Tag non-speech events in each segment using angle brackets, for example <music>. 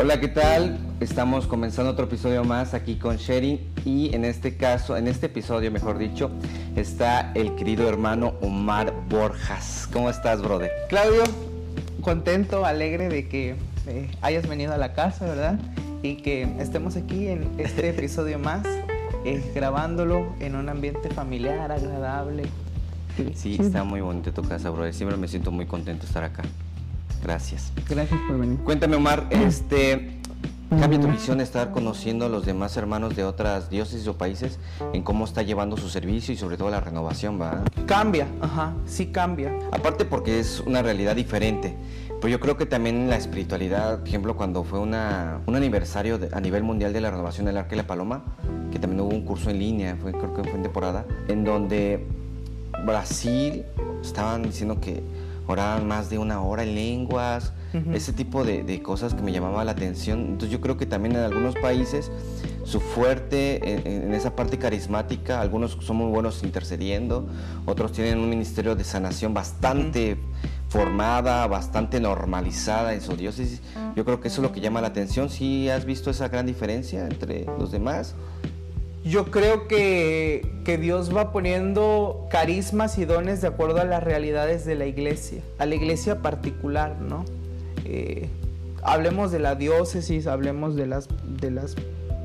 Hola, ¿qué tal? Estamos comenzando otro episodio más aquí con Sherry y en este caso, en este episodio, mejor dicho, está el querido hermano Omar Borjas. ¿Cómo estás, brother? Claudio, contento, alegre de que eh, hayas venido a la casa, ¿verdad? Y que estemos aquí en este <laughs> episodio más, eh, grabándolo en un ambiente familiar, agradable. Sí, está muy bonito tu casa, brother. Siempre me siento muy contento de estar acá. Gracias. Gracias por venir. Cuéntame, Omar, este, ¿cambia tu visión de estar conociendo a los demás hermanos de otras diócesis o países en cómo está llevando su servicio y sobre todo la renovación, va? Cambia, ajá, sí cambia. Aparte porque es una realidad diferente. Pero yo creo que también la espiritualidad, por ejemplo, cuando fue una, un aniversario a nivel mundial de la renovación del Arca y la Paloma, que también hubo un curso en línea, fue, creo que fue en temporada, en donde Brasil estaban diciendo que oraban más de una hora en lenguas, ese tipo de, cosas que me llamaba la atención. Entonces yo creo que también en algunos países su fuerte en, esa parte carismática, algunos son muy buenos intercediendo, otros tienen un ministerio de sanación bastante formada, bastante normalizada en su diócesis. Yo creo que eso es lo que llama la atención. ¿Sí has visto esa gran diferencia entre los demás? Yo creo que, Dios va poniendo carismas y dones de acuerdo a las realidades de la iglesia, a la iglesia particular, ¿no? Eh, hablemos de la diócesis, hablemos de las, de las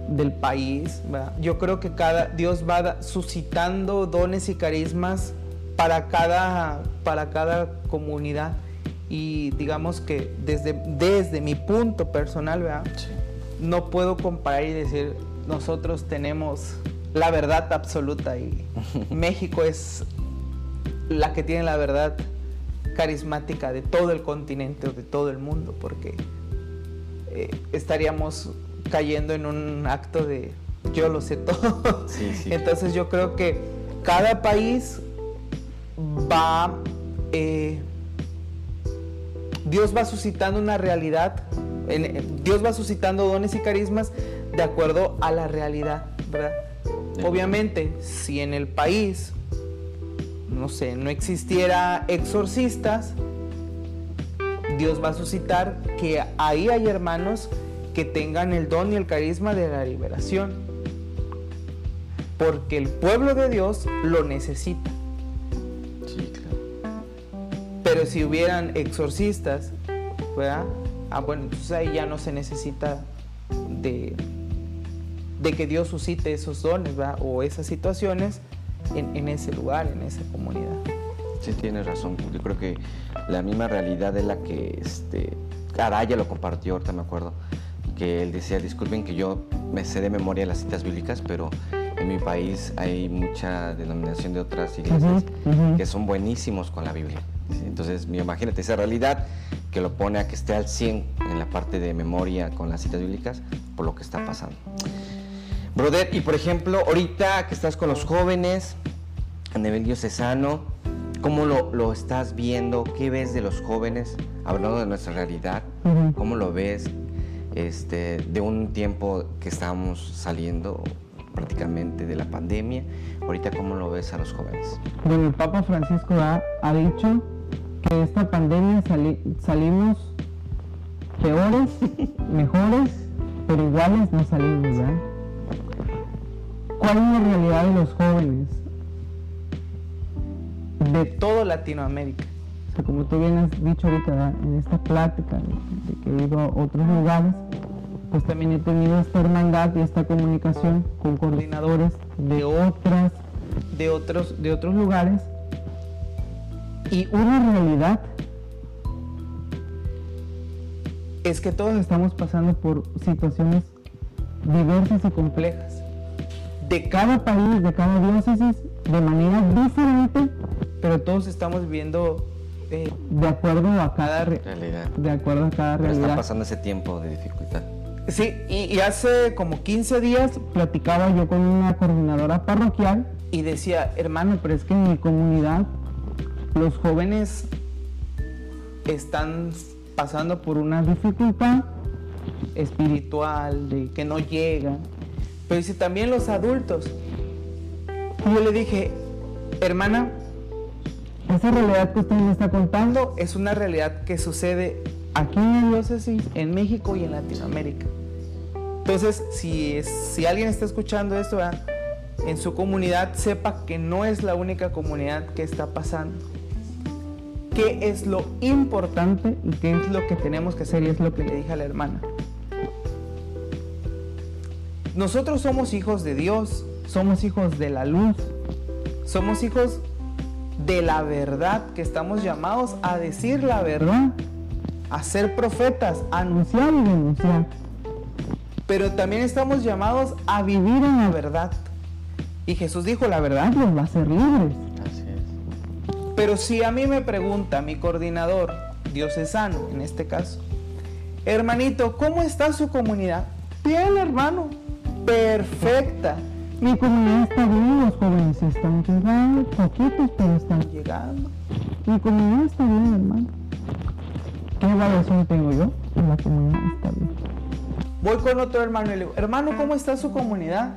del país. Yo creo que cada Dios va suscitando dones y carismas para cada, para cada comunidad. Y digamos que desde, desde mi punto personal, no puedo comparar y decir, nosotros tenemos la verdad absoluta y <laughs> México es la que tiene la verdad carismática de todo el continente o de todo el mundo, porque eh, estaríamos cayendo en un acto de yo lo sé todo. <laughs> Entonces yo creo que cada país va, eh, Dios va suscitando una realidad, Dios va suscitando dones y carismas de acuerdo a la realidad, ¿verdad? Obviamente, si en el país, no sé, no existiera exorcistas, Dios va a suscitar que ahí hay hermanos que tengan el don y el carisma de la liberación. Porque el pueblo de Dios lo necesita. Sí, claro. Pero si hubieran exorcistas, ¿verdad? Ah, bueno, entonces ahí ya no se necesita de, de que Dios suscite esos dones o esas situaciones en, ese lugar, en esa comunidad. Sí, tienes razón. Yo creo que la misma realidad es la que este, Araya lo compartió, ahorita me acuerdo, que él decía, disculpen que yo me sé de memoria las citas bíblicas, pero en mi país hay mucha denominación de otras iglesias que son buenísimos con la Biblia. Entonces, imagínate esa realidad que lo pone a que esté al 100 en la parte de memoria con las citas bíblicas por lo que está pasando. Brother, y por ejemplo, ahorita que estás con los jóvenes a nivel diocesano, ¿cómo lo, estás viendo? ¿Qué ves de los jóvenes? Hablando de nuestra realidad, ¿cómo lo ves este, de un tiempo que estamos saliendo prácticamente de la pandemia? Ahorita, ¿cómo lo ves a los jóvenes? Bueno, el Papa Francisco ha, dicho que esta pandemia salimos peores, <laughs> mejores, pero iguales no salimos, ¿verdad? ¿Cuál es la realidad de los jóvenes? De todo Latinoamérica. O sea, como tú bien has dicho ahorita en esta plática de, que he ido a otros lugares, pues también he tenido esta hermandad y esta comunicación con coordinadores de otras, de otros, de otros lugares. Y una realidad es que todos estamos pasando por situaciones diversas y complejas de cada país, de cada diócesis, de manera diferente, pero todos estamos viviendo eh, de acuerdo a cada realidad. De acuerdo a cada realidad. está pasando ese tiempo de dificultad. Sí, y, hace como 15 días platicaba yo con una coordinadora parroquial y decía, hermano, pero es que en mi comunidad los jóvenes están pasando por una dificultad espiritual, de que no llegan, pero dice también los adultos. Y yo le dije, hermana, esa realidad que usted me está contando es una realidad que sucede aquí en la diócesis, en México y en Latinoamérica. Entonces, si, si alguien está escuchando esto, en su comunidad sepa que no es la única comunidad que está pasando. ¿Qué es lo importante y qué es lo que tenemos que hacer? Y es lo que le dije a la hermana. Nosotros somos hijos de Dios, somos hijos de la luz, somos hijos de la verdad, que estamos llamados a decir la verdad, a ser profetas, a anunciar y denunciar. Pero también estamos llamados a vivir en la verdad. Y Jesús dijo, la verdad los va a hacer libres. Así es. Pero si a mí me pregunta mi coordinador diocesano, en este caso, hermanito, ¿cómo está su comunidad? Bien, hermano, perfecta. Mi comunidad está bien, los jóvenes están llegando, poquitos pero están llegando. Mi comunidad está bien, hermano. ¿Qué evaluación tengo yo? La comunidad está bien. Voy con otro hermano y le digo, hermano, ¿cómo está su comunidad?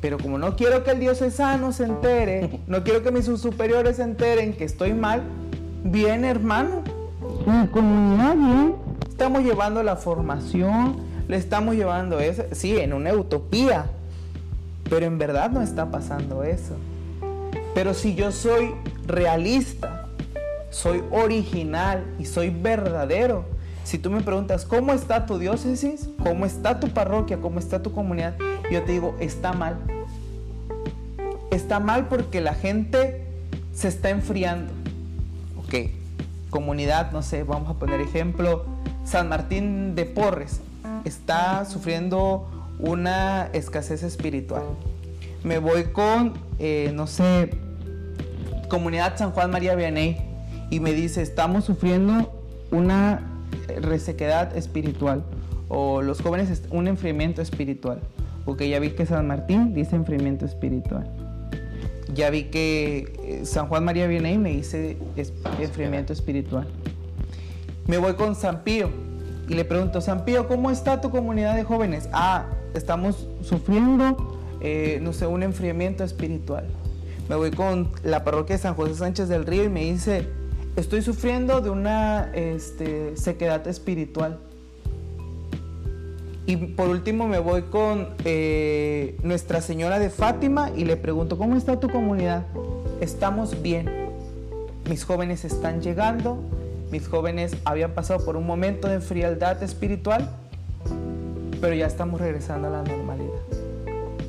Pero como no quiero que el diocesano se entere, <laughs> no quiero que mis superiores se enteren que estoy mal, bien hermano. Mi comunidad bien. Estamos llevando la formación, le estamos llevando eso, sí, en una utopía, pero en verdad no está pasando eso. Pero si yo soy realista, soy original y soy verdadero, si tú me preguntas cómo está tu diócesis, cómo está tu parroquia, cómo está tu comunidad, yo te digo, está mal. Está mal porque la gente se está enfriando. Ok, comunidad, no sé, vamos a poner ejemplo, San Martín de Porres está sufriendo una escasez espiritual. Me voy con, eh, no sé, comunidad San Juan María Vianney y me dice, estamos sufriendo una resequedad espiritual o los jóvenes un enfriamiento espiritual. Porque ya vi que San Martín dice enfriamiento espiritual. Ya vi que eh, San Juan María Vianney me dice enfriamiento espiritual. Me voy con San Pío y le pregunto, San Pío, ¿cómo está tu comunidad de jóvenes? Ah, estamos sufriendo, eh, no sé, un enfriamiento espiritual. Me voy con la parroquia de San José Sánchez del Río y me dice, estoy sufriendo de una este, sequedad espiritual. Y por último me voy con eh, Nuestra Señora de Fátima y le pregunto, ¿cómo está tu comunidad? Estamos bien. Mis jóvenes están llegando. Mis jóvenes habían pasado por un momento de frialdad espiritual pero ya estamos regresando a la normalidad.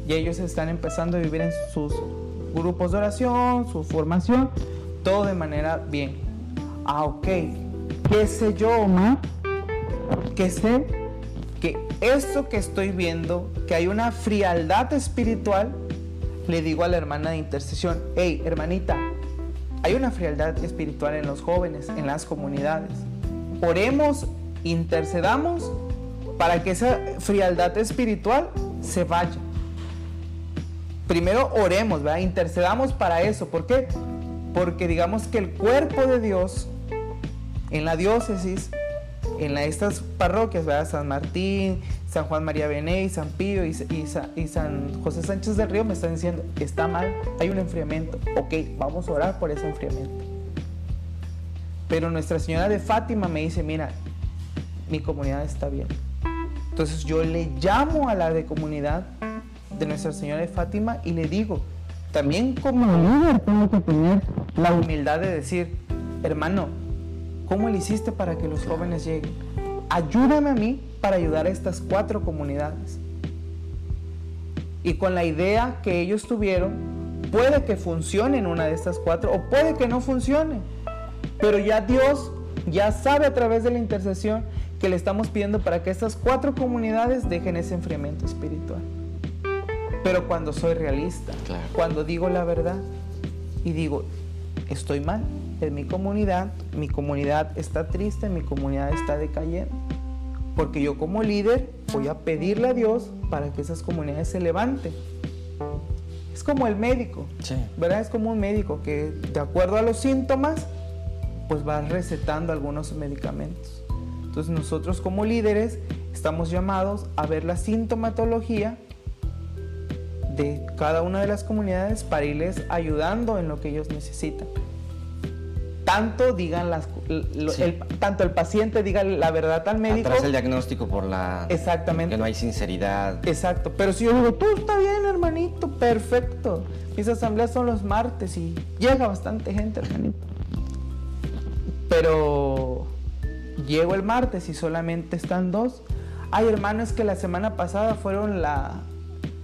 Y ellos están empezando a vivir en sus grupos de oración, su formación, todo de manera bien. Ah, ok. ¿Qué sé yo, Omar? Que sé que esto que estoy viendo, que hay una frialdad espiritual, le digo a la hermana de intercesión, hey, hermanita, hay una frialdad espiritual en los jóvenes, en las comunidades. Oremos, intercedamos para que esa frialdad espiritual se vaya. Primero oremos, intercedamos para eso. ¿Por qué? Porque digamos que el cuerpo de Dios en la diócesis, en estas parroquias, ¿verdad? San Martín, San Juan María Bené, San Pío y, y, San José Sánchez del Río me están diciendo, está mal, hay un enfriamiento. Ok, vamos a orar por ese enfriamiento. Pero Nuestra Señora de Fátima me dice, mira, mi comunidad está bien. Entonces yo le llamo a la de comunidad de Nuestra Señora de Fátima y le digo, también como líder tengo que tener la humildad de decir, hermano, ¿cómo le hiciste para que los jóvenes lleguen? Ayúdame a mí para ayudar a estas cuatro comunidades. Y con la idea que ellos tuvieron, puede que funcione en una de estas cuatro o puede que no funcione. Pero ya Dios ya sabe a través de la intercesión que le estamos pidiendo para que estas cuatro comunidades dejen ese enfriamiento espiritual. Pero cuando soy realista, cuando digo la verdad y digo, estoy mal en mi comunidad, mi comunidad está triste, mi comunidad está decayendo, porque yo como líder voy a pedirle a Dios para que esas comunidades se levanten. Es como el médico, ¿verdad? Es como un médico que de acuerdo a los síntomas, pues va recetando algunos medicamentos. Entonces nosotros como líderes estamos llamados a ver la sintomatología de cada una de las comunidades para irles ayudando en lo que ellos necesitan. Tanto digan las tanto el paciente diga la verdad al médico. Atrás el diagnóstico por la Exactamente. que no hay sinceridad. Exacto, pero si yo digo, "Tú está bien, hermanito, perfecto." Mis asambleas son los martes y llega bastante gente, hermanito. Pero llego el martes y solamente están dos. Ay, hermano, es que la semana pasada fueron la,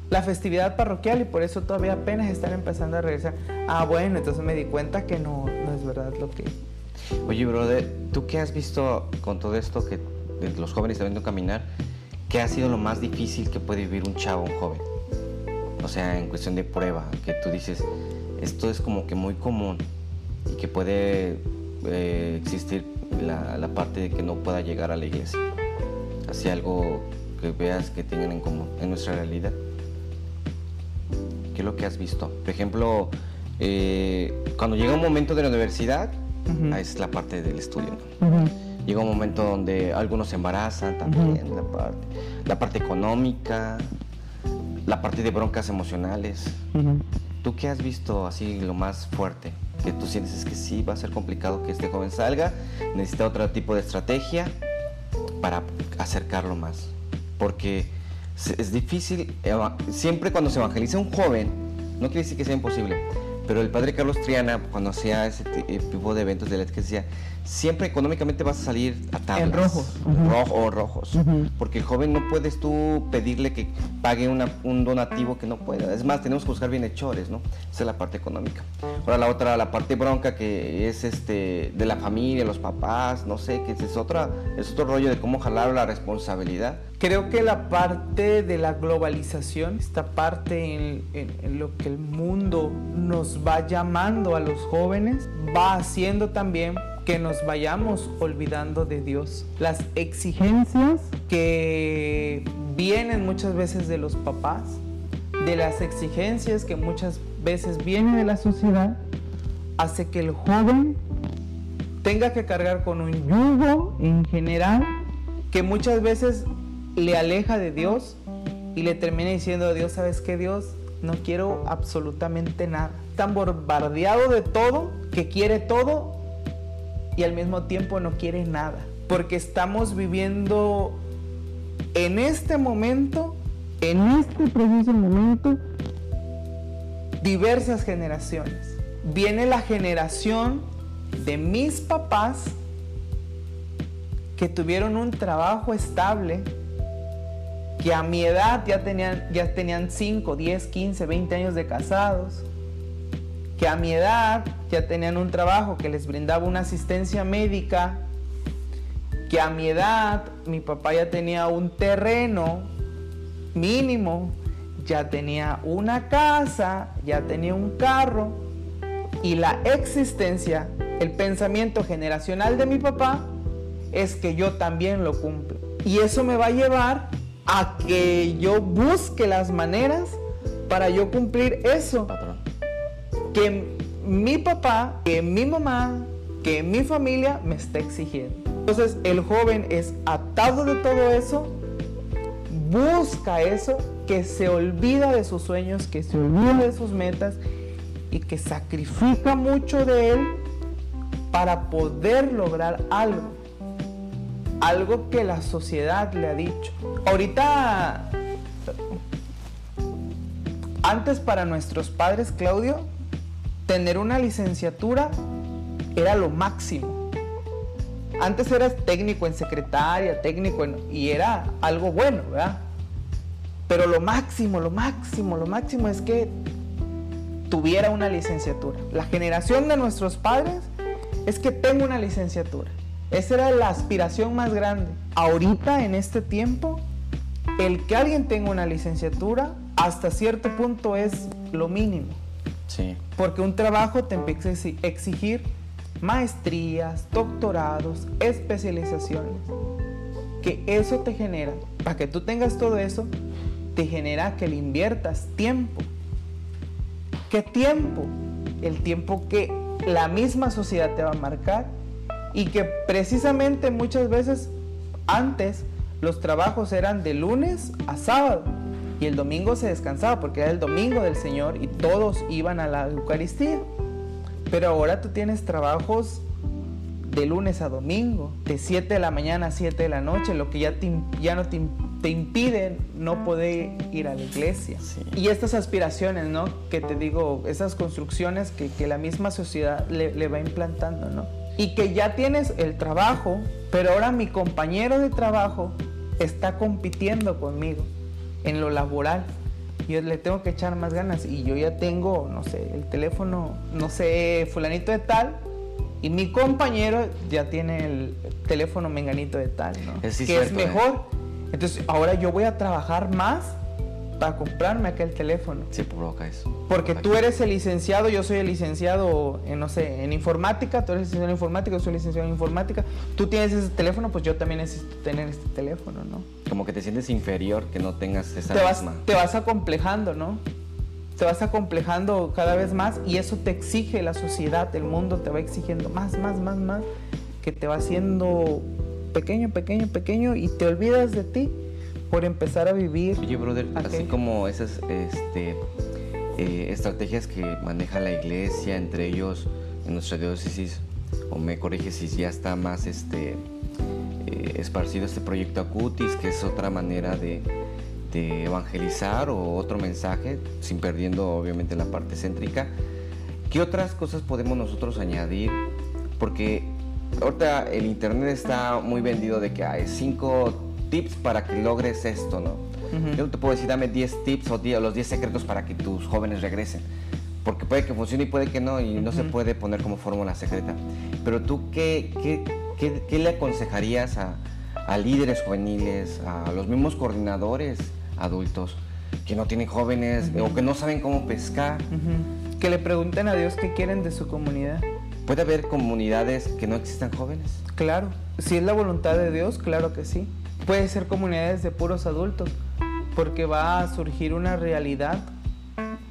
la festividad parroquial y por eso todavía apenas están empezando a regresar. Ah, bueno, entonces me di cuenta que no, verdad lo que... Oye, brother, ¿tú qué has visto con todo esto que los jóvenes están viendo caminar? ¿Qué ha sido lo más difícil que puede vivir un chavo, un joven? O sea, en cuestión de prueba, que tú dices, esto es como que muy común y que puede eh, existir la, la, parte de que no pueda llegar a la iglesia. Así algo que veas que tengan en común en nuestra realidad. ¿Qué es lo que has visto? Por ejemplo, eh, cuando llega un momento de la universidad, uh -huh. es la parte del estudio. ¿no? Uh -huh. Llega un momento donde algunos se embarazan también, uh -huh. la, parte, la parte económica, la parte de broncas emocionales. ¿Tú qué has visto así lo más fuerte? Que tú sientes es que sí va a ser complicado que este joven salga, necesita otro tipo de estrategia para acercarlo más. Porque es difícil, siempre cuando se evangeliza un joven, no quiere decir que sea imposible, pero el padre Carlos Triana, cuando hacía ese tipo de eventos de la que decía, siempre económicamente vas a salir a tablas. En rojos. Uh -huh. Rojo rojos. Uh -huh. Porque el joven no puedes tú pedirle que pague una, un donativo que no pueda. Es más, tenemos que buscar bienhechores, ¿no? Esa es la parte económica. Ahora la otra, la parte bronca que es este de la familia, los papás, no sé, que es otra, es otro rollo de cómo jalar la responsabilidad. Creo que la parte de la globalización, esta parte en, en, en, lo que el mundo nos va llamando a los jóvenes, va haciendo también que nos vayamos olvidando de Dios. Las exigencias que vienen muchas veces de los papás, de las exigencias que muchas veces vienen de la sociedad, hace que el joven tenga que cargar con un yugo en general que muchas veces le aleja de Dios y le termina diciendo a Dios, ¿sabes qué Dios? No quiero absolutamente nada. Tan bombardeado de todo, que quiere todo y al mismo tiempo no quiere nada. Porque estamos viviendo en este momento, en este preciso momento, diversas generaciones. Viene la generación de mis papás que tuvieron un trabajo estable, que a mi edad ya tenían, ya tenían 5, 10, 15, 20 años de casados, que a mi edad ya tenían un trabajo que les brindaba una asistencia médica, que a mi edad mi papá ya tenía un terreno mínimo, ya tenía una casa, ya tenía un carro y la existencia, el pensamiento generacional de mi papá es que yo también lo cumplo. Y eso me va a llevar a que yo busque las maneras para yo cumplir eso. Que mi papá, que mi mamá, que mi familia me está exigiendo. Entonces el joven es atado de todo eso, busca eso, que se olvida de sus sueños, que se olvida de sus metas y que sacrifica mucho de él para poder lograr algo. Algo que la sociedad le ha dicho. Ahorita, antes para nuestros padres, Claudio, tener una licenciatura era lo máximo. Antes eras técnico en secretaria, técnico en, y era algo bueno, ¿verdad? Pero lo máximo, lo máximo, lo máximo es que tuviera una licenciatura. La generación de nuestros padres es que tenga una licenciatura. Esa era la aspiración más grande. Ahorita, en este tiempo, el que alguien tenga una licenciatura hasta cierto punto es lo mínimo. Sí. Porque un trabajo te empieza a exigir maestrías, doctorados, especializaciones. Que eso te genera, para que tú tengas todo eso, te genera que le inviertas tiempo. ¿Qué tiempo? El tiempo que la misma sociedad te va a marcar y que precisamente muchas veces antes los trabajos eran de lunes a sábado y el domingo se descansaba porque era el domingo del Señor y todos iban a la Eucaristía. Pero ahora tú tienes trabajos de lunes a domingo, de 7 de la mañana a 7 de la noche, lo que ya, te, ya no te, te, impide no poder ir a la iglesia. Sí. Y estas aspiraciones, ¿no? Que te digo, esas construcciones que, que la misma sociedad le, le, va implantando, ¿no? Y que ya tienes el trabajo, pero ahora mi compañero de trabajo está compitiendo conmigo en lo laboral. Yo le tengo que echar más ganas y yo ya tengo, no sé, el teléfono, no sé, fulanito de tal, y mi compañero ya tiene el teléfono menganito de tal, ¿no? Es que cierto, es mejor. ¿eh? Entonces ahora yo voy a trabajar más para comprarme aquel teléfono. Sí, provoca eso. Porque tú eres el licenciado, yo soy el licenciado, en, no sé, en informática, tú eres licenciado en informática, yo soy licenciado en informática. Tú tienes ese teléfono, pues yo también necesito tener este teléfono, ¿no? Como que te sientes inferior que no tengas esa te vas, misma. Te vas acomplejando, ¿no? Te vas acomplejando cada vez más y eso te exige la sociedad, el mundo te va exigiendo más, más, más, más, que te va haciendo pequeño, pequeño, pequeño y te olvidas de ti por empezar a vivir. Oye, brother, aquello. así como esas este, eh, estrategias que maneja la iglesia, entre ellos en nuestra diócesis, o me corrige si ya está más este, eh, esparcido este proyecto Acutis, que es otra manera de, de, evangelizar o otro mensaje, sin perdiendo obviamente la parte céntrica. ¿Qué otras cosas podemos nosotros añadir? Porque ahorita el internet está muy vendido de que hay cinco tips para que logres esto, ¿no? Uh -huh. Yo no te puedo decir, dame 10 tips o 10, los 10 secretos para que tus jóvenes regresen. Porque puede que funcione y puede que no, y uh -huh. no se puede poner como fórmula secreta. Pero tú, ¿qué, qué, qué, qué le aconsejarías a, a, líderes juveniles, a los mismos coordinadores adultos que no tienen jóvenes uh -huh. o que no saben cómo pescar? Que le pregunten a Dios qué quieren de su comunidad. ¿Puede haber comunidades que no existan jóvenes? Claro, si es la voluntad de Dios, claro que sí. Puede ser comunidades de puros adultos, porque va a surgir una realidad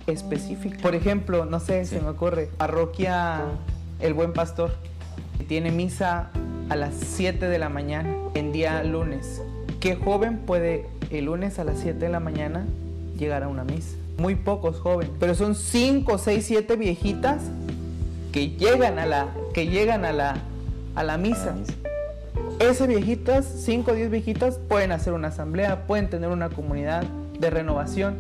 específica. Por ejemplo, no sé, sí. se me ocurre, parroquia El Buen Pastor, que tiene misa a las 7 de la mañana, en día lunes. ¿Qué joven puede el lunes a las 7 de la mañana llegar a una misa? Muy pocos jóvenes, pero son 5, 6, 7 viejitas que llegan a la, que llegan a la, a la misa. Esas viejitas, 5 o 10 viejitas, pueden hacer una asamblea, pueden tener una comunidad de renovación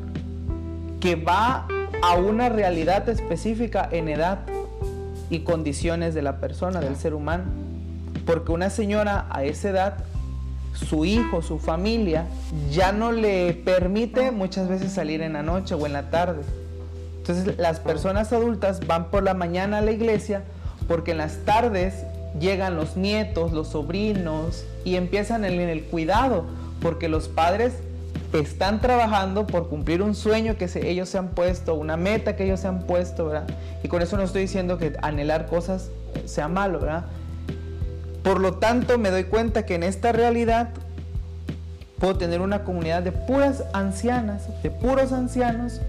que va a una realidad específica en edad y condiciones de la persona, del ser humano. Porque una señora a esa edad, su hijo, su familia, ya no le permite muchas veces salir en la noche o en la tarde. Entonces las personas adultas van por la mañana a la iglesia porque en las tardes llegan los nietos, los sobrinos y empiezan en el cuidado, porque los padres están trabajando por cumplir un sueño que ellos se han puesto, una meta que ellos se han puesto, ¿verdad? Y con eso no estoy diciendo que anhelar cosas sea malo, ¿verdad? Por lo tanto, me doy cuenta que en esta realidad puedo tener una comunidad de puras ancianas, de puros ancianos,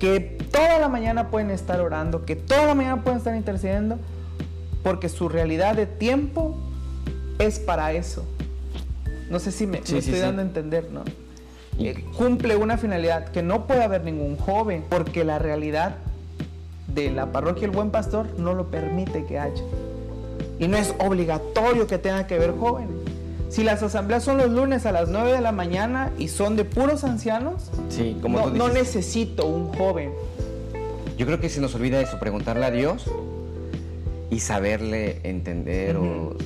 que toda la mañana pueden estar orando, que toda la mañana pueden estar intercediendo, porque su realidad de tiempo es para eso. No sé si me, Sí, me sí, estoy sí. dando a entender, ¿no? Eh, cumple una finalidad que no puede haber ningún joven, porque la realidad de la parroquia El Buen Pastor no lo permite que haya. Y no es obligatorio que tenga que haber jóvenes. Si las asambleas son los lunes a las 9 de la mañana y son de puros ancianos, Sí, como no, tú no necesito un joven. Yo creo que se nos olvida eso, preguntarle a Dios y saberle entender o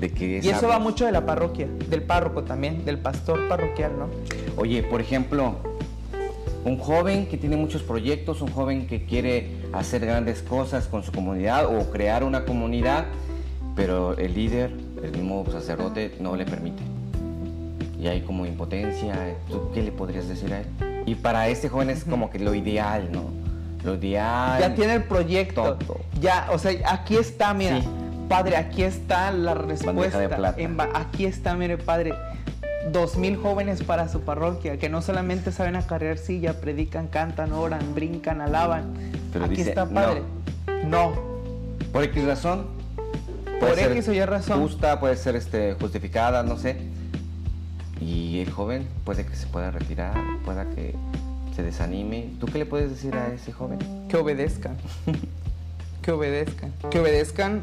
de qué Y eso va mucho de la parroquia, del párroco también, del pastor parroquial, ¿no? Oye, por ejemplo, un joven que tiene muchos proyectos, un joven que quiere hacer grandes cosas con su comunidad o crear una comunidad, pero el líder, el mismo sacerdote, no le permite. Y hay como impotencia. ¿Tú qué le podrías decir a él? Y para este joven es como que lo ideal, ¿no? Ideal. Ya tiene el proyecto. Todo. Ya, o sea, aquí está, mira. Sí. Padre, aquí está la respuesta. de plata. En ba- aquí está, mire, padre. Dos mil jóvenes para su parroquia, que no solamente saben acarrear silla, predican, cantan, oran, brincan, alaban. Pero aquí dice, está, padre. No. Por X razón. Por X o Y razón. Justa, puede ser este, justificada, no sé. Y el joven puede que se pueda retirar, pueda que se desanime. ¿Tú qué le puedes decir a ese joven? Que obedezcan. <laughs> que obedezcan. Que obedezcan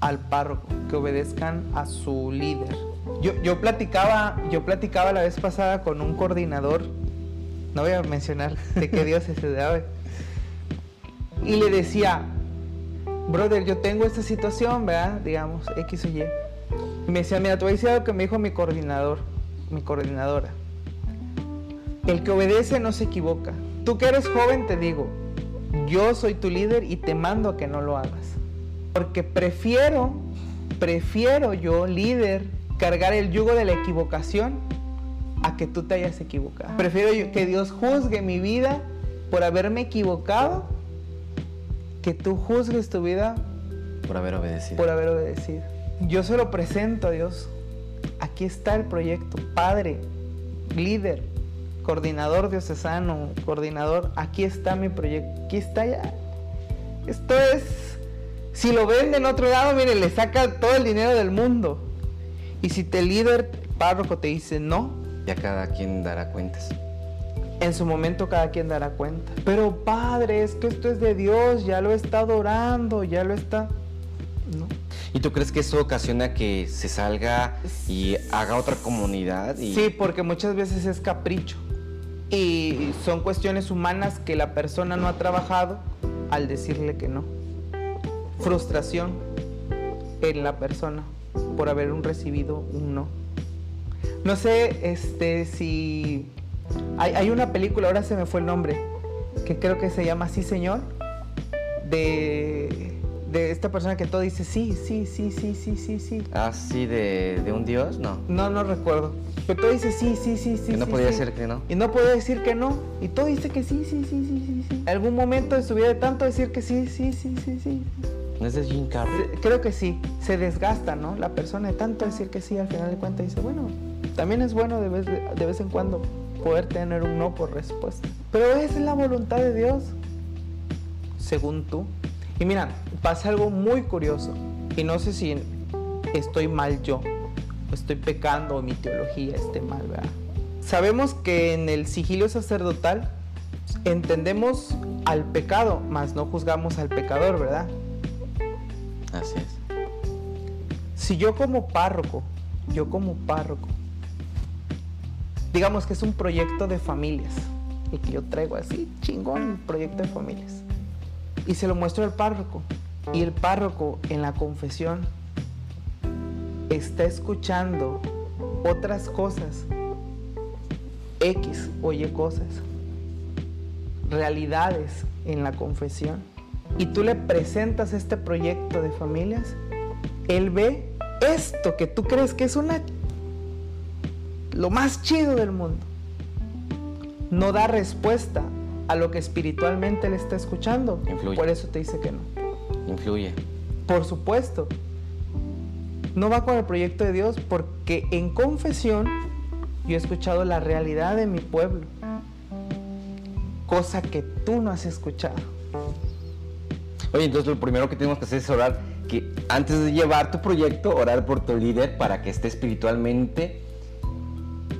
al párroco, que obedezcan a su líder. Yo, yo, platicaba, yo platicaba la vez pasada con un coordinador, no voy a mencionar de qué Dios se debe, y le decía, brother, yo tengo esta situación, ¿verdad? Digamos, X o Y. Me decía, mira, te voy a decir algo que me dijo mi coordinador, mi coordinadora. El que obedece no se equivoca. Tú que eres joven, te digo, yo soy tu líder y te mando a que no lo hagas. Porque prefiero, prefiero yo, líder, cargar el yugo de la equivocación a que tú te hayas equivocado. Prefiero yo, que Dios juzgue mi vida por haberme equivocado que tú juzgues tu vida por haber obedecido. Por haber obedecido. Yo se lo presento a Dios. Aquí está el proyecto. Padre, líder, coordinador diocesano, coordinador, aquí está mi proyecto. Aquí está ya. Esto es, si lo vende en otro lado, mire, le saca todo el dinero del mundo. Y si te líder párroco te dice no, ya cada quien dará cuentas en su momento cada quien dará cuenta. Pero padre, es que esto es de Dios, ya lo está adorando, ya lo está... ¿No? ¿Y tú crees que eso ocasiona que se salga y haga otra comunidad? Sí, porque muchas veces es capricho. Y son cuestiones humanas que la persona no ha trabajado al decirle que no. Frustración en la persona por haber recibido un no. No sé este, si hay, una película, ahora se me fue el nombre, que creo que se llama Sí Señor, de, esta persona que todo dice sí, sí, sí, sí, sí, sí, sí. Ah, sí, de, un dios, no. No, no recuerdo. Pero todo dice sí, sí, sí, sí. Y no podía decir que no. Y no podía decir que no. Y todo dice que sí, sí, sí, sí, sí, sí. Algún momento de su vida de tanto decir que sí, sí, sí, sí, sí. ¿No es de Jim Carrey? Creo que sí. Se desgasta, ¿no? La persona de tanto decir que sí, al final de cuentas dice, bueno, también es bueno de vez, de vez en cuando poder tener un no por respuesta. Pero esa es la voluntad de Dios, según tú. Y mira, pasa algo muy curioso. Y no sé si estoy mal yo, o estoy pecando, o mi teología esté mal, ¿verdad? Sabemos que en el sigilio sacerdotal entendemos al pecado, mas no juzgamos al pecador, ¿verdad? Así es. Si yo como párroco, yo como párroco, digamos que es un proyecto de familias, y que yo traigo así, chingón, un proyecto de familias. Y se lo muestro al párroco. Y el párroco en la confesión está escuchando otras cosas, X o Y cosas, realidades en la confesión. Y tú le presentas este proyecto de familias, él ve esto que tú crees que es una lo más chido del mundo, no da respuesta a lo que espiritualmente le está escuchando. Influye. Por eso te dice que no. Influye. Por supuesto. No va con el proyecto de Dios porque en confesión yo he escuchado la realidad de mi pueblo. Cosa que tú no has escuchado. Oye, entonces lo primero que tenemos que hacer es orar, que antes de llevar tu proyecto, orar por tu líder para que esté espiritualmente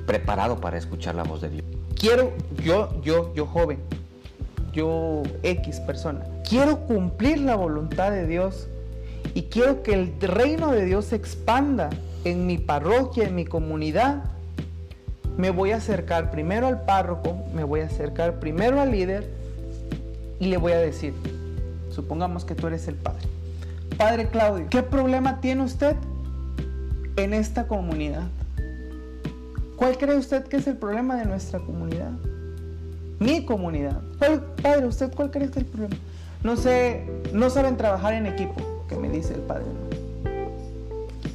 preparado para escuchar la voz de Dios. Quiero, yo, yo, yo joven, yo X persona, quiero cumplir la voluntad de Dios y quiero que el reino de Dios se expanda en mi parroquia, en mi comunidad. Me voy a acercar primero al párroco, me voy a acercar primero al líder y le voy a decir, supongamos que tú eres el padre. Padre Claudio, ¿qué problema tiene usted en esta comunidad? ¿Cuál cree usted que es el problema de nuestra comunidad? Mi comunidad. padre, ¿usted cuál cree que es el problema? No sé, no saben trabajar en equipo, que me dice el padre.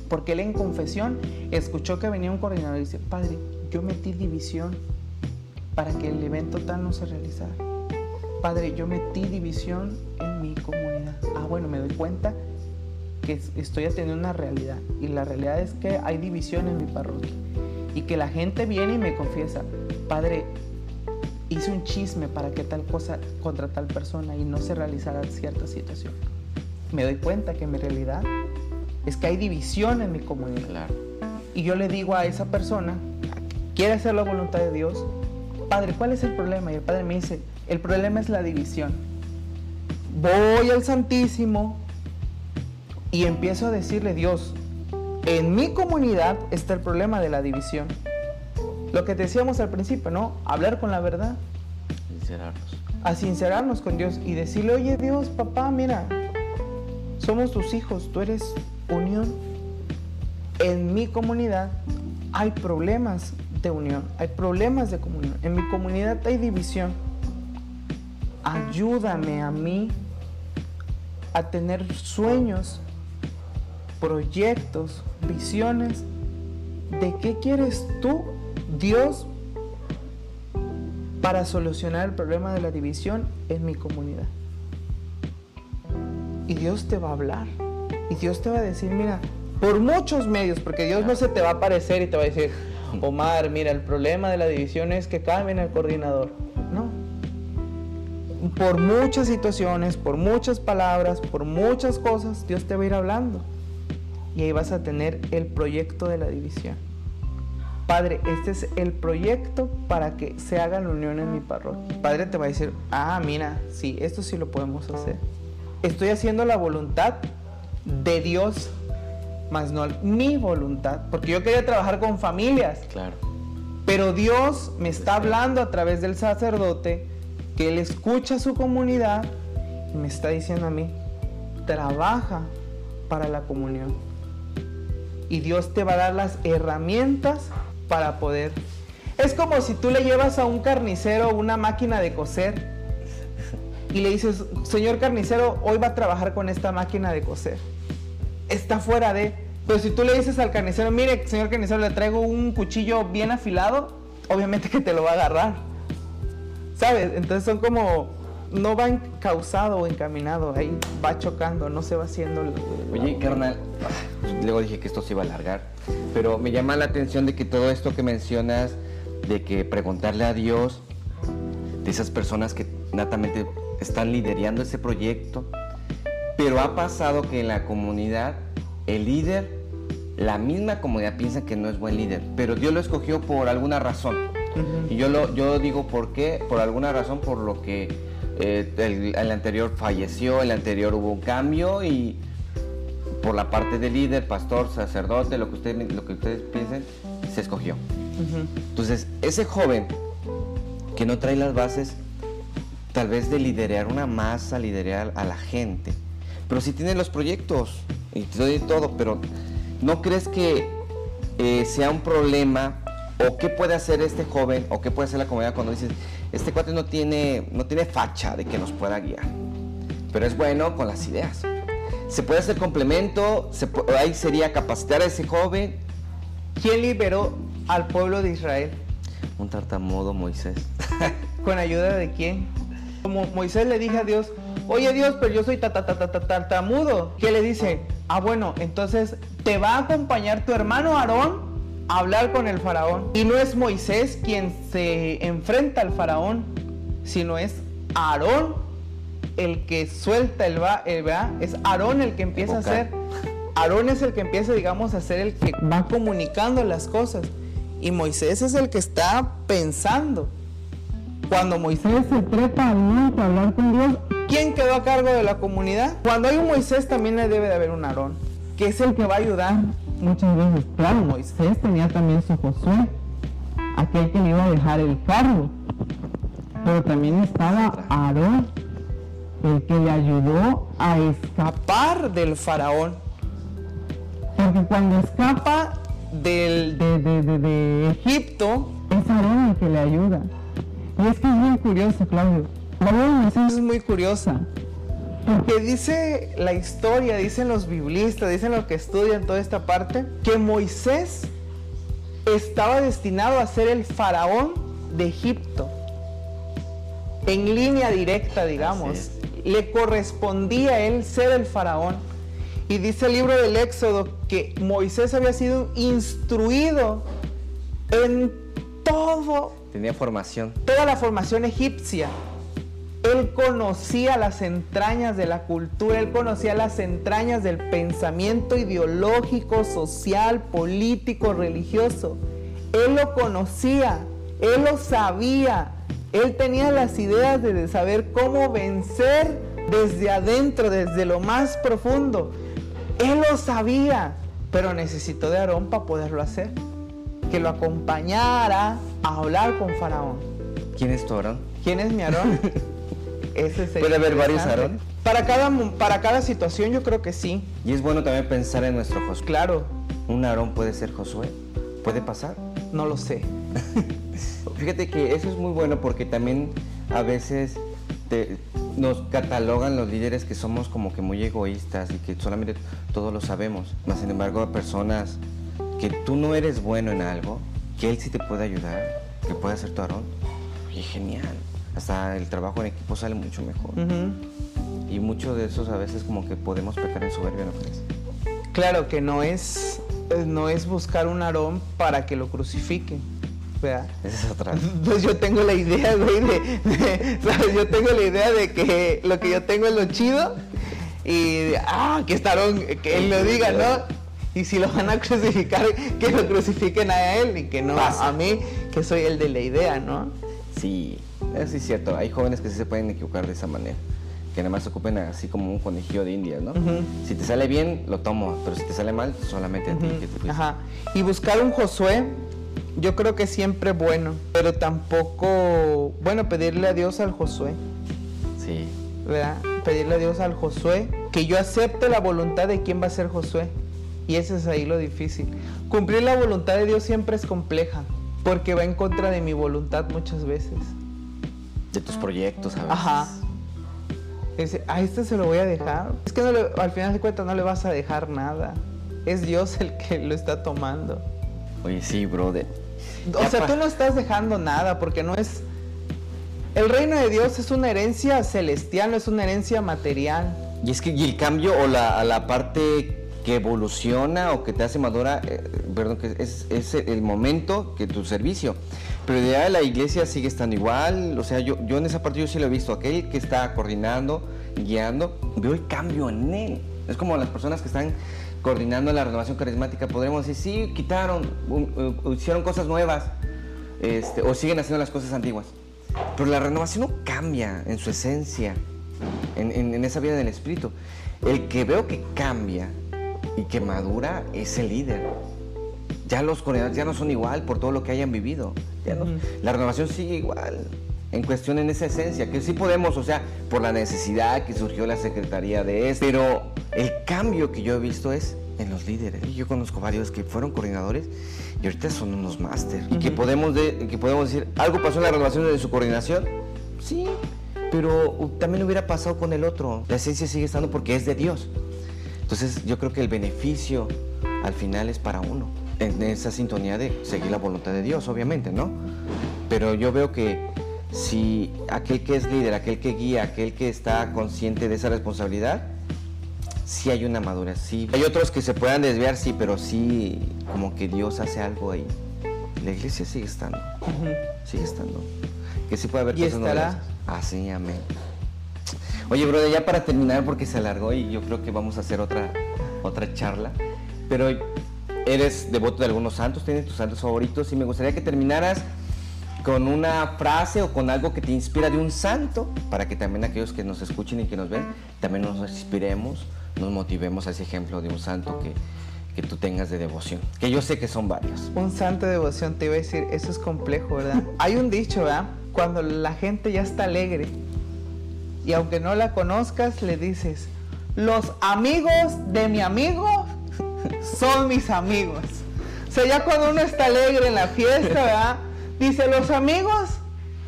Porque él en confesión escuchó que venía un coordinador y dice, padre, yo metí división para que el evento tal no se realizara. Padre, yo metí división en mi comunidad. Ah, bueno, me doy cuenta que estoy atendiendo una realidad. Y la realidad es que hay división en mi parroquia y que la gente viene y me confiesa, padre, hice un chisme para que tal cosa contra tal persona y no se realizara cierta situación. Me doy cuenta que mi realidad es que hay división en mi comunidad. Y yo le digo a esa persona, quiere hacer la voluntad de Dios, Padre, ¿cuál es el problema? Y el Padre me dice, el problema es la división. Voy al Santísimo Y empiezo a decirle, Dios, en mi comunidad está el problema de la división. Lo que decíamos al principio, ¿no? Hablar con la verdad. Sincerarnos. A sincerarnos con Dios y decirle, oye Dios, papá, mira, somos tus hijos, tú eres unión. En mi comunidad hay problemas de unión, hay problemas de comunión. En mi comunidad hay división. Ayúdame a mí a tener sueños, proyectos, visiones de qué quieres tú, Dios, para solucionar el problema de la división en mi comunidad. Y Dios te va a hablar. Y Dios te va a decir, mira, por muchos medios, porque Dios no se te va a aparecer y te va a decir, Omar, mira, el problema de la división es que cambien el coordinador. No. Por muchas situaciones, por muchas palabras, por muchas cosas, Dios te va a ir hablando. Y ahí vas a tener el proyecto de la división. Padre, este es el proyecto para que se haga la unión en mi parroquia. Padre te va a decir, ah, mira, sí, esto sí lo podemos hacer. Estoy haciendo la voluntad de Dios, más no mi voluntad, porque yo quería trabajar con familias. Claro. Pero Dios me está hablando a través del sacerdote, que Él escucha a su comunidad y me está diciendo a mí, trabaja para la comunión. Y Dios te va a dar las herramientas para poder. Es como si tú le llevas a un carnicero una máquina de coser y le dices, señor carnicero, hoy va a trabajar con esta máquina de coser. Está fuera de... Pero si tú le dices al carnicero, mire, señor carnicero, le traigo un cuchillo bien afilado, obviamente que te lo va a agarrar. ¿Sabes? Entonces son como... No va encausado o encaminado, ahí va chocando, no se va haciendo... Oye, carnal, luego dije que esto se iba a alargar, pero me llama la atención de que todo esto que mencionas, de que preguntarle a Dios, de esas personas que natamente están liderando ese proyecto, pero ha pasado que en la comunidad el líder, la misma comunidad piensa que no es buen líder, pero Dios lo escogió por alguna razón. Y yo, lo, yo digo por qué, por alguna razón, por lo que eh, el, el anterior falleció, el anterior hubo un cambio y por la parte del líder, pastor, sacerdote, lo que, ustedes lo que ustedes piensen, se escogió. Entonces, ese joven que no trae las bases, tal vez de liderar una masa, liderar a la gente, pero si tiene los proyectos y todo, pero ¿no crees que eh, sea un problema o qué puede hacer este joven o qué puede hacer la comunidad cuando dices, este cuate no tiene, no tiene facha de que nos pueda guiar, pero es bueno con las ideas? Se puede hacer complemento, se ahí sería capacitar a ese joven. ¿Quién liberó al pueblo de Israel? Un tartamudo Moisés. <laughs> ¿Con ayuda de quién? Como Moisés le dije a Dios, oye Dios, pero yo soy tartamudo. ¿Qué le dice? Ah, bueno, entonces te va a acompañar tu hermano Aarón hablar con el faraón. Y no es Moisés quien se enfrenta al faraón, sino es Aarón el que suelta el va, el va es Aarón el que empieza a hacer. Aarón es el que empieza, digamos, a ser el que va comunicando las cosas. Y Moisés es el que está pensando. Cuando Moisés se trepa al monte a hablar con Dios, ¿quién quedó a cargo de la comunidad? Cuando hay un Moisés también debe de haber un Aarón, que es el que va a ayudar. Muchas veces, claro, Moisés tenía también su Josué, aquel que le iba a dejar el cargo. Pero también estaba Aarón, el que le ayudó a escapar del faraón. Porque cuando escapa de, de, de, de Egipto, es Aarón el que le ayuda. Y es que es bien curioso, Claudio. Es muy curiosa. Porque dice la historia, dicen los biblistas, dicen los que estudian toda esta parte, que Moisés estaba destinado a ser el faraón de Egipto. En línea directa, digamos. Le correspondía a él ser el faraón. Y dice el libro del Éxodo que Moisés había sido instruido en todo Tenía formación. Toda la formación egipcia. Él conocía las entrañas de la cultura, él conocía las entrañas del pensamiento ideológico, social, político, religioso. Él lo conocía, él lo sabía, él tenía las ideas de saber cómo vencer desde adentro, desde lo más profundo. Él lo sabía, pero necesitó de Aarón para poderlo hacer. Que lo acompañara a hablar con Faraón. ¿Quién es tu Aarón? ¿Quién es mi Aarón? <laughs> Ese sería ¿Puede haber varios. Aarón? Para cada, para cada situación yo creo que sí. Y es bueno también pensar en nuestro Josué. Claro, ¿Un Aarón puede ser Josué? ¿Puede pasar? no lo sé. <laughs> Fíjate que eso es muy bueno porque también a veces te- nos catalogan los líderes que somos como que muy egoístas y que solamente todos lo sabemos. Mas sin embargo, a personas que tú no eres bueno en algo, que él sí te puede ayudar, que puede ser tu Aarón. Oye, genial. Hasta el trabajo en equipo sale mucho mejor. Y muchos de esos a veces como que podemos pecar en soberbia, ¿no crees? Claro que no es, no es buscar un Aarón para que lo crucifiquen. ¿verdad? Esa es otra. Pues yo tengo la idea, güey, de, de- <laughs> ¿sabes? Yo tengo la idea de que lo que yo tengo es lo chido y, ah, que está Aarón, que él lo diga, ¿no? Y si lo van a crucificar, que lo crucifiquen a él y que no Pasa. a mí, que soy el de la idea, ¿no? Sí, eso sí es cierto. Hay jóvenes que sí se pueden equivocar de esa manera. Que nada más se ocupen así como un conejillo de indias, ¿no? Si te sale bien, lo tomo. Pero si te sale mal, solamente a ti que te fuiste. Ajá. Y buscar un Josué, yo creo que siempre bueno, pero tampoco, bueno, pedirle a Dios al Josué, Sí. ¿verdad? Pedirle a Dios al Josué que yo acepte la voluntad de quién va a ser Josué. Y ese es ahí lo difícil. Cumplir la voluntad de Dios siempre es compleja, porque va en contra de mi voluntad muchas veces. De tus proyectos, a veces. Ajá. Dice, a este se lo voy a dejar. Es que no le- al final de cuentas no le vas a dejar nada. Es Dios el que lo está tomando. Oye, sí, brother. O Ya sea, tú no estás dejando nada porque no es... El reino de Dios es una herencia celestial, no es una herencia material. Y es que y el cambio o la, la parte que evoluciona o que te hace madura, eh, perdón, que es, es el momento que tu servicio. Pero la idea de la iglesia sigue estando igual. O sea, yo, yo en esa parte yo sí lo he visto. Aquel que está coordinando, guiando, veo el cambio en él. Es como las personas que están coordinando la renovación carismática. Podremos decir, sí, quitaron, uh, hicieron cosas nuevas. este, o siguen haciendo las cosas antiguas. Pero la renovación no cambia en su esencia, en, en- en esa vida del espíritu. El que veo que cambia y que madura es el líder. Ya los coordinadores ya no son igual por todo lo que hayan vivido. Ya no- Ujú. La renovación sigue igual. En cuestión en esa esencia, que sí podemos, o sea, por la necesidad que surgió la secretaría de esto, pero el cambio que yo he visto es en los líderes. Yo conozco varios que fueron coordinadores y ahorita son unos máster. Y que podemos, de- que podemos decir, ¿algo pasó en la renovación de su coordinación? Sí, pero también hubiera pasado con el otro. La esencia sigue estando porque es de Dios. Entonces yo creo que el beneficio al final es para uno. En esa sintonía de seguir la voluntad de Dios, obviamente, ¿no? Pero yo veo que si aquel que es líder, aquel que guía, aquel que está consciente de esa responsabilidad, sí hay una madurez, sí. Hay otros que se puedan desviar, sí, pero sí como que Dios hace algo ahí. La iglesia sigue estando, sigue estando. Que sí puede haber Y estará. nuevas. Así, amén. Oye, brother, ya para terminar, porque se alargó y yo creo que vamos a hacer otra, otra charla. Pero eres devoto de algunos santos, tienes tus santos favoritos y me gustaría que terminaras con una frase o con algo que te inspira de un santo, para que también aquellos que nos escuchen y que nos ven, también nos inspiremos, nos motivemos a ese ejemplo de un santo que, que tú tengas de devoción. Que yo sé que son varios. Un santo de devoción, te iba a decir, eso es complejo, ¿verdad? <laughs> Hay un dicho, ¿verdad? Cuando la gente ya está alegre y aunque no la conozcas, le dices, los amigos de mi amigo son mis amigos. O sea, ya cuando uno está alegre en la fiesta, ¿verdad? Dice, los amigos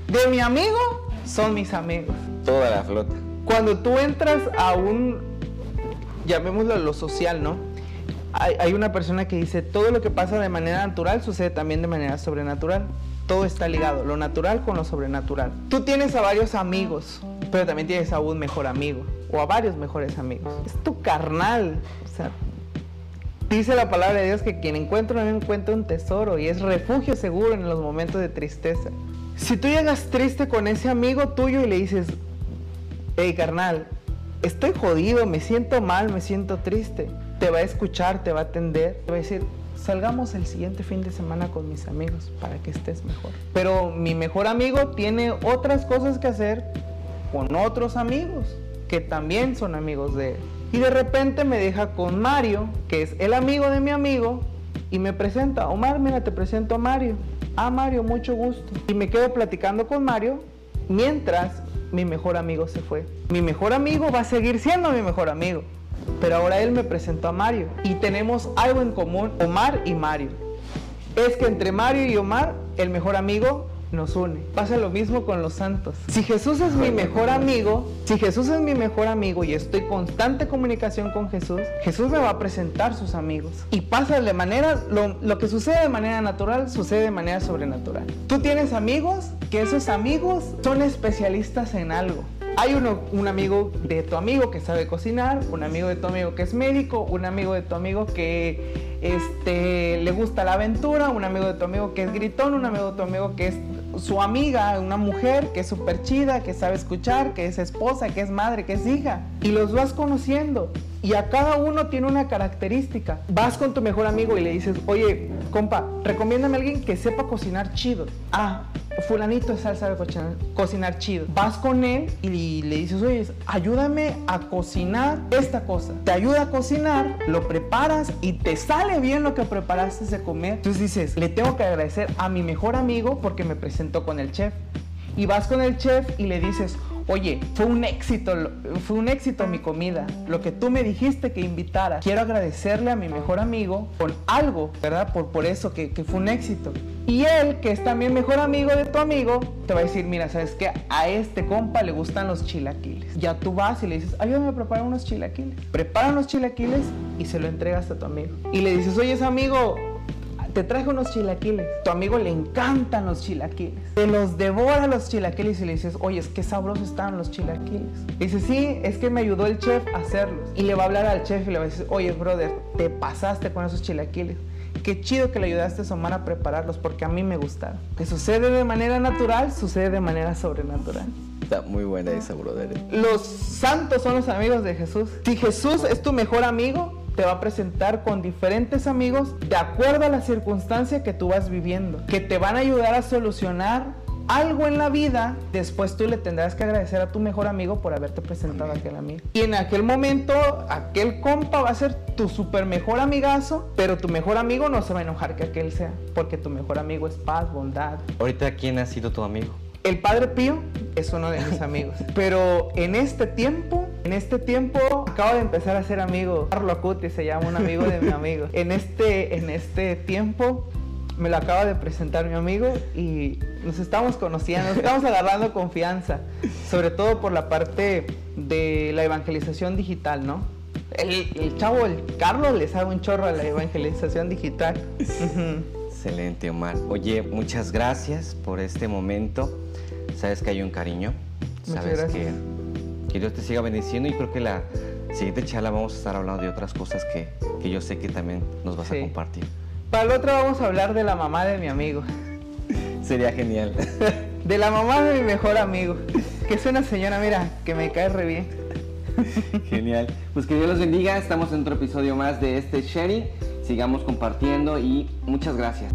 de mi amigo son mis amigos. Toda la flota. Cuando tú entras a un, llamémoslo lo social, ¿no? Hay, hay una persona que dice, todo lo que pasa de manera natural sucede también de manera sobrenatural. Todo está ligado, lo natural con lo sobrenatural. Tú tienes a varios amigos, pero también tienes a un mejor amigo, o a varios mejores amigos. Es tu carnal. O sea, dice la palabra de Dios que quien encuentra un encuentra un tesoro y es refugio seguro en los momentos de tristeza. Si tú llegas triste con ese amigo tuyo y le dices, hey carnal, estoy jodido, me siento mal, me siento triste. Te va a escuchar, te va a atender, te va a decir, salgamos el siguiente fin de semana con mis amigos para que estés mejor. Pero mi mejor amigo tiene otras cosas que hacer con otros amigos que también son amigos de él. Y de repente me deja con Mario, que es el amigo de mi amigo, y me presenta, Omar, mira, te presento a Mario. Ah, Mario, mucho gusto. Y me quedo platicando con Mario mientras mi mejor amigo se fue. Mi mejor amigo va a seguir siendo mi mejor amigo. Pero ahora él me presentó a Mario y tenemos algo en común, Omar y Mario. Es que entre Mario y Omar, el mejor amigo nos une. Pasa lo mismo con los santos. Si Jesús es mi mejor amigo, si Jesús es mi mejor amigo y estoy en constante comunicación con Jesús, Jesús me va a presentar sus amigos. Y pasa de manera, lo, lo que sucede de manera natural, sucede de manera sobrenatural. Tú tienes amigos que esos amigos son especialistas en algo. Hay uno, un amigo de tu amigo que sabe cocinar, un amigo de tu amigo que es médico, un amigo de tu amigo que este, le gusta la aventura, un amigo de tu amigo que es gritón, un amigo de tu amigo que es su amiga, una mujer que es súper chida, que sabe escuchar, que es esposa, que es madre, que es hija. Y los vas conociendo. Y a cada uno tiene una característica. Vas con tu mejor amigo y le dices, oye, compa, recomiéndame a alguien que sepa cocinar chido. Ah, fulanito sabe cocinar chido. Vas con él y le dices, oye, ayúdame a cocinar esta cosa. Te ayuda a cocinar, lo preparas y te sale bien lo que preparaste de comer. Entonces dices, le tengo que agradecer a mi mejor amigo porque me presentó con el chef. Y vas con el chef y le dices, oye, fue un éxito, fue un éxito mi comida, lo que tú me dijiste que invitara. Quiero agradecerle a mi mejor amigo con algo, ¿verdad? Por, por eso que, que fue un éxito. Y él, que es también mejor amigo de tu amigo, te va a decir, mira, ¿sabes qué? A este compa le gustan los chilaquiles. Ya tú vas y le dices, ayúdame a preparar unos chilaquiles. Prepara unos chilaquiles y se lo entregas a tu amigo. Y le dices, oye, ese amigo, te traje unos chilaquiles. Tu amigo le encantan los chilaquiles. Te los devora los chilaquiles y le dices, oye, es que sabrosos están los chilaquiles. dice, sí, es que me ayudó el chef a hacerlos. Y le va a hablar al chef y le va a decir, oye, brother, te pasaste con esos chilaquiles qué chido que le ayudaste a su a prepararlos porque a mí me gustaron. Que sucede de manera natural, sucede de manera sobrenatural. Está muy buena esa, brother. Los santos son los amigos de Jesús. Si Jesús es tu mejor amigo, te va a presentar con diferentes amigos de acuerdo a la circunstancia que tú vas viviendo, que te van a ayudar a solucionar algo en la vida, después tú le tendrás que agradecer a tu mejor amigo por haberte presentado a aquel amigo. Y en aquel momento, aquel compa va a ser tu super mejor amigazo, pero tu mejor amigo no se va a enojar que aquel sea, porque tu mejor amigo es paz, bondad. Ahorita, ¿quién ha sido tu amigo? El Padre Pío es uno de mis <laughs> amigos, pero en este tiempo en este tiempo acabo de empezar a ser amigo. Carlo Acuti se llama un amigo de mi amigo. <laughs> En este, en este tiempo me lo acaba de presentar mi amigo y nos estamos conociendo, nos estamos agarrando confianza, sobre todo por la parte de la evangelización digital, ¿no? El, chavo, el Carlos, le sabe un chorro a la evangelización digital. Excelente, Omar. Oye, muchas gracias por este momento. Sabes que hay un cariño. Sabes que, que, Dios te siga bendiciendo y creo que la siguiente charla vamos a estar hablando de otras cosas que, que yo sé que también nos vas a compartir. Para el otro vamos a hablar de la mamá de mi amigo. <laughs> Sería genial. De la mamá de mi mejor amigo, que es una señora, mira, que me cae re bien. <laughs> Genial. Pues que Dios los bendiga. Estamos en otro episodio más de este sharing. Sigamos compartiendo y muchas gracias.